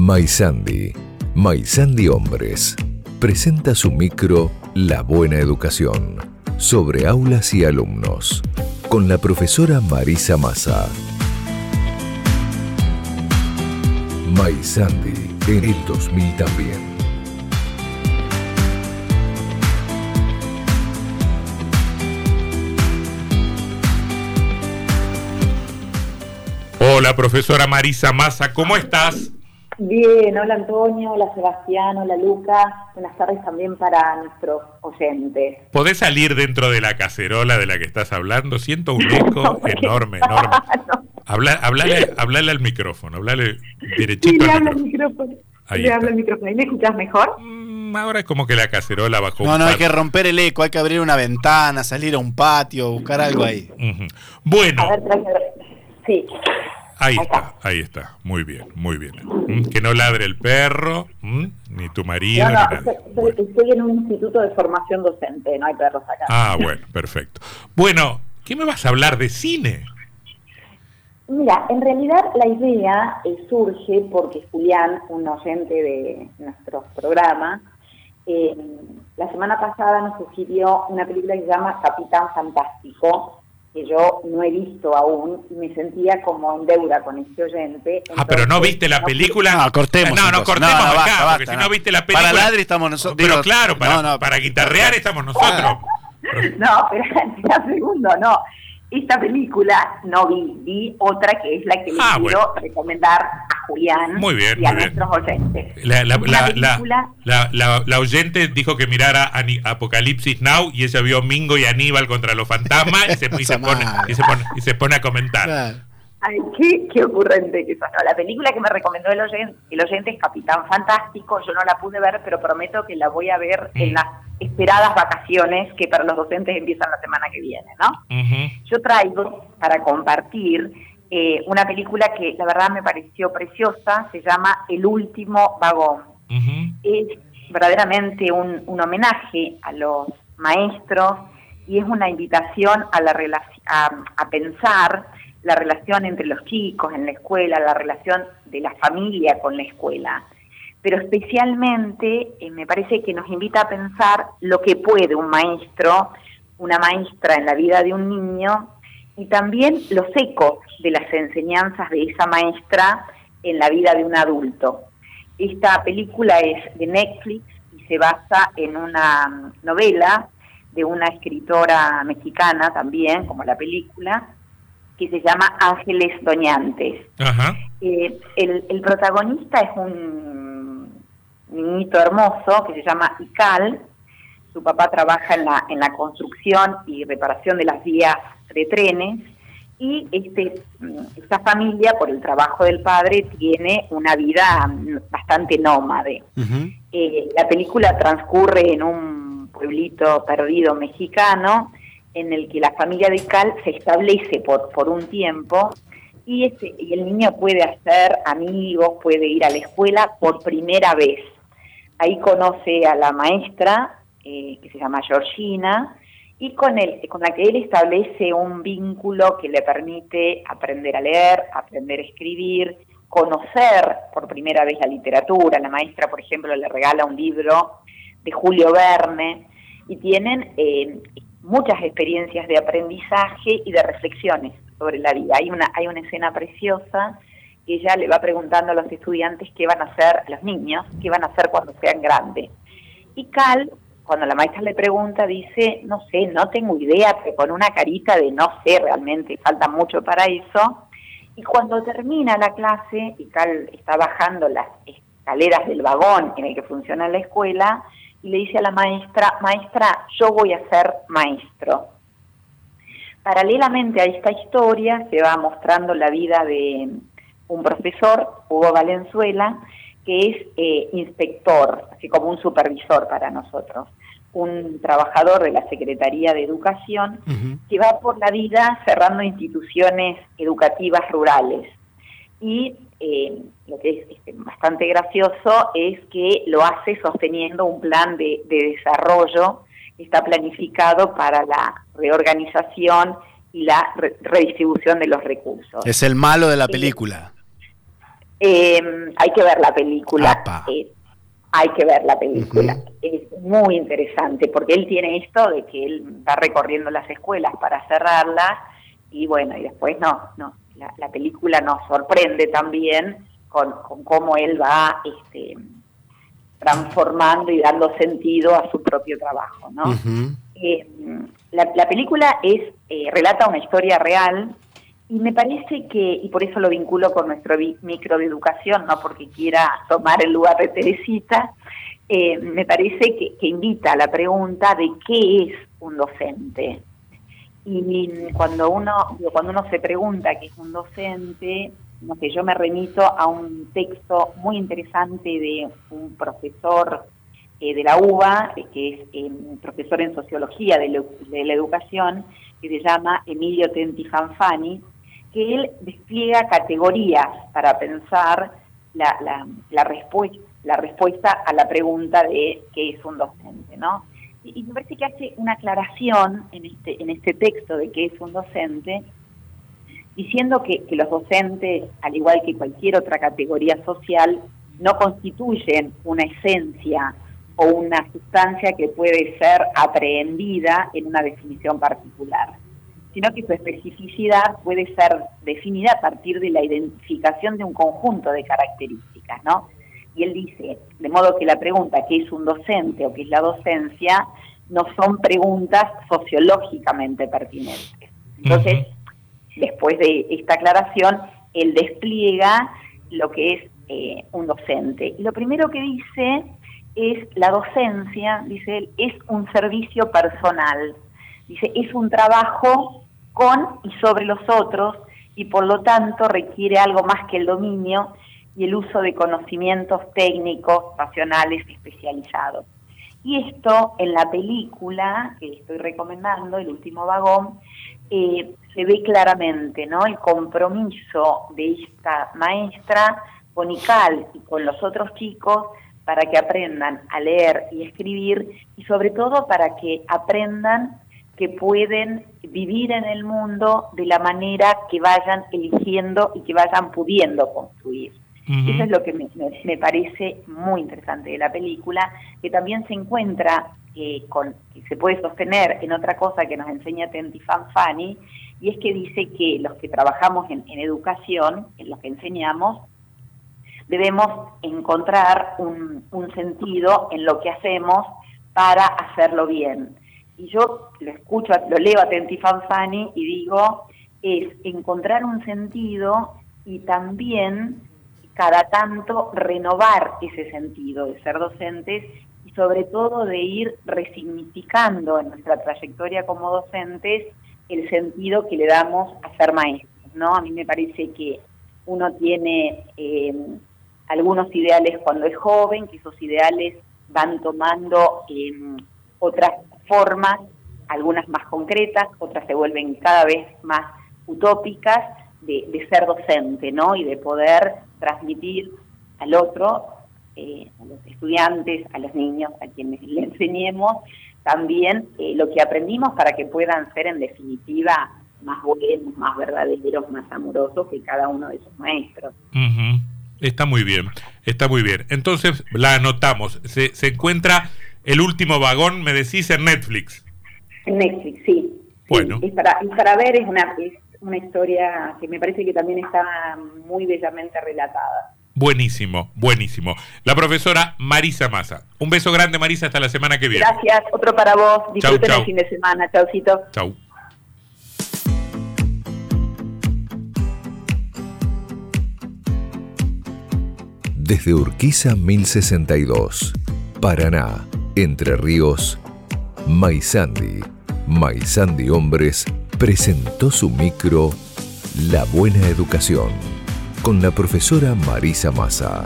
Maisandi, Maisandi Hombres, presenta su micro La Buena Educación, sobre aulas y alumnos, con la profesora Marisa Massa. Maisandi, en el 2000 también. Hola, profesora Marisa Massa, ¿cómo estás? Bien, hola Antonio, hola Sebastián, hola Luca. Buenas tardes también para nuestros oyentes. ¿Podés salir dentro de la cacerola de la que estás hablando? Siento un eco enorme, enorme. Habla, hablale, hablale, al micrófono, hablale derechito. Sí, le habla al micrófono. Ahí le habla al micrófono. ¿Y me escuchas mejor? Mm, ahora es como que la cacerola bajó. No, no, hay que romper el eco, hay que abrir una ventana, salir a un patio, buscar algo ahí. Bueno. A ver, Sí. Ahí está, ahí está. Muy bien, muy bien. ¿Mm? Que no ladre el perro, ¿Mm? ni tu marido. No, no, estoy, en un instituto de formación docente, no hay perros acá. Ah, bueno, perfecto. Bueno, ¿qué me vas a hablar de cine? Mira, en realidad la idea eh, surge porque Julián, un oyente de nuestro programa, eh, la semana pasada nos sugirió una película que se llama Capitán Fantástico, que yo no he visto aún y me sentía como en deuda con este oyente. ah, pero no viste la película. No, cortemos. No, no, cortemos acá, porque si no viste la película. Para ladri estamos nosotros. Pero claro, para, para guitarrear estamos nosotros. No, pero en segundo, no esta película no vi, vi otra que es la que le ah, quiero recomendar a Julián y a nuestros oyentes. La, la, la, oyente dijo que mirara Apocalipsis Now y ella vio Mingo y Aníbal contra los fantasmas y se, pone, y se, pone, a comentar. Ay, qué, qué ocurrente que eso. la película que me recomendó el oyente, el oyente es Capitán Fantástico. Yo no la pude ver, pero prometo que la voy a ver en mm. Esperadas vacaciones que para los docentes empiezan la semana que viene, ¿no? Yo traigo para compartir eh, una película que la verdad me pareció preciosa. Se llama El último vagón. Es verdaderamente un, un homenaje a los maestros y es una invitación a, la a, a pensar la relación entre los chicos en la escuela, la relación de la familia con la escuela. Pero especialmente eh, me parece que nos invita a pensar lo que puede un maestro, una maestra en la vida de un niño y también los ecos de las enseñanzas de esa maestra en la vida de un adulto. Esta película es de Netflix y se basa en una novela de una escritora mexicana también, como la película, que se llama Ángeles Doñantes. Eh, el, protagonista es un niñito hermoso que se llama Ical. Su papá trabaja en la, en la construcción y reparación de las vías de trenes. Y este, esta familia, por el trabajo del padre, tiene una vida bastante nómade. Eh, la película transcurre en un pueblito perdido mexicano, en el que la familia de Cal se establece por, por un tiempo y, este, y el niño puede hacer amigos, puede ir a la escuela por primera vez. Ahí conoce a la maestra, eh, que se llama Georgina, y con, él, con la que él establece un vínculo que le permite aprender a leer, aprender a escribir, conocer por primera vez la literatura. La maestra, por ejemplo, le regala un libro de Julio Verne y tienen eh, muchas experiencias de aprendizaje y de reflexiones sobre la vida. Hay una, hay una escena preciosa ella le va preguntando a los estudiantes qué van a hacer, los niños, qué van a hacer cuando sean grandes. Y Cal, cuando la maestra le pregunta, dice, no sé, no tengo idea, pero con una carita de no sé realmente, falta mucho para eso. Y cuando termina la clase, y Cal está bajando las escaleras del vagón en el que funciona la escuela, y le dice a la maestra, maestra, yo voy a ser maestro. Paralelamente a esta historia se va mostrando la vida de un profesor, Hugo Valenzuela, que es eh, inspector, así como un supervisor para nosotros, un trabajador de la Secretaría de Educación que va por la vida cerrando instituciones educativas rurales. Y eh, lo que es este, bastante gracioso es que lo hace sosteniendo un plan de, desarrollo que está planificado para la reorganización y la redistribución de los recursos. Es el malo de la película. Eh, hay que ver la película. Eh, hay que ver la película. Es muy interesante porque él tiene esto de que él va recorriendo las escuelas para cerrarlas y bueno, y después no, no, la, película nos sorprende también con, cómo él va este, transformando y dando sentido a su propio trabajo, ¿no? Eh, la, película es eh, relata una historia real y me parece que, y por eso lo vinculo con nuestro micro de educación, no porque quiera tomar el lugar de Teresita, eh, me parece que, invita a la pregunta de qué es un docente. Y cuando uno, cuando uno se pregunta qué es un docente, no sé, yo me remito a un texto muy interesante de un profesor eh, de la UBA, que es eh, profesor en sociología de, la educación, que se llama Emilio Tenti Fanfani, que él despliega categorías para pensar la, la, la, respuesta, la respuesta a la pregunta de qué es un docente, ¿no? y, me parece que hace una aclaración en este, en este texto de qué es un docente, diciendo que, que los docentes, al igual que cualquier otra categoría social, no constituyen una esencia o una sustancia que puede ser aprehendida en una definición particular, sino que su especificidad puede ser definida a partir de la identificación de un conjunto de características, ¿no? y él dice, de modo que la pregunta qué es un docente o qué es la docencia no son preguntas sociológicamente pertinentes. Entonces, después de esta aclaración, él despliega lo que es eh, un docente. Y lo primero que dice es la docencia, dice él, es un servicio personal. Dice, es un trabajo con y sobre los otros y por lo tanto requiere algo más que el dominio y el uso de conocimientos técnicos, racionales especializados. Y esto en la película que estoy recomendando, El último vagón, eh, se ve claramente, ¿no? El compromiso de esta maestra con ICAL y con los otros chicos para que aprendan a leer y escribir y sobre todo para que aprendan que pueden vivir en el mundo de la manera que vayan eligiendo y que vayan pudiendo construir. Eso es lo que me, parece muy interesante de la película, que también se encuentra eh, con, que se puede sostener en otra cosa que nos enseña Tenti Fanfani, y es que dice que los que trabajamos en, educación, en lo que enseñamos, debemos encontrar un, un sentido en lo que hacemos para hacerlo bien. Y yo lo escucho, lo leo a Tenti y digo, es encontrar un sentido y también cada tanto renovar ese sentido de ser docentes y sobre todo de ir resignificando en nuestra trayectoria como docentes el sentido que le damos a ser maestros, ¿no? A mí me parece que uno tiene eh, algunos ideales cuando es joven, que esos ideales van tomando eh, otras formas, algunas más concretas, otras se vuelven cada vez más utópicas, de, ser docente, ¿no? Y de poder transmitir al otro, eh, a los estudiantes, a los niños, a quienes le enseñemos, también eh, lo que aprendimos para que puedan ser en definitiva más buenos, más verdaderos, más amorosos que cada uno de sus maestros. Está muy bien, está muy bien. Entonces la anotamos. Se, se encuentra el último vagón, me decís, en Netflix. En Netflix, sí. Bueno. y, para, para ver es una, una historia que me parece que también está muy bellamente relatada. Buenísimo, buenísimo. La profesora Marisa Massa. Un beso grande, Marisa, hasta la semana que viene. Gracias, otro para vos. Disfruten el fin de semana. Chaucito. Chau. Desde Urquiza 1062, Paraná, Entre Ríos, Maizandi, Maizandi Hombres presentó su micro La Buena Educación con la profesora Marisa Massa.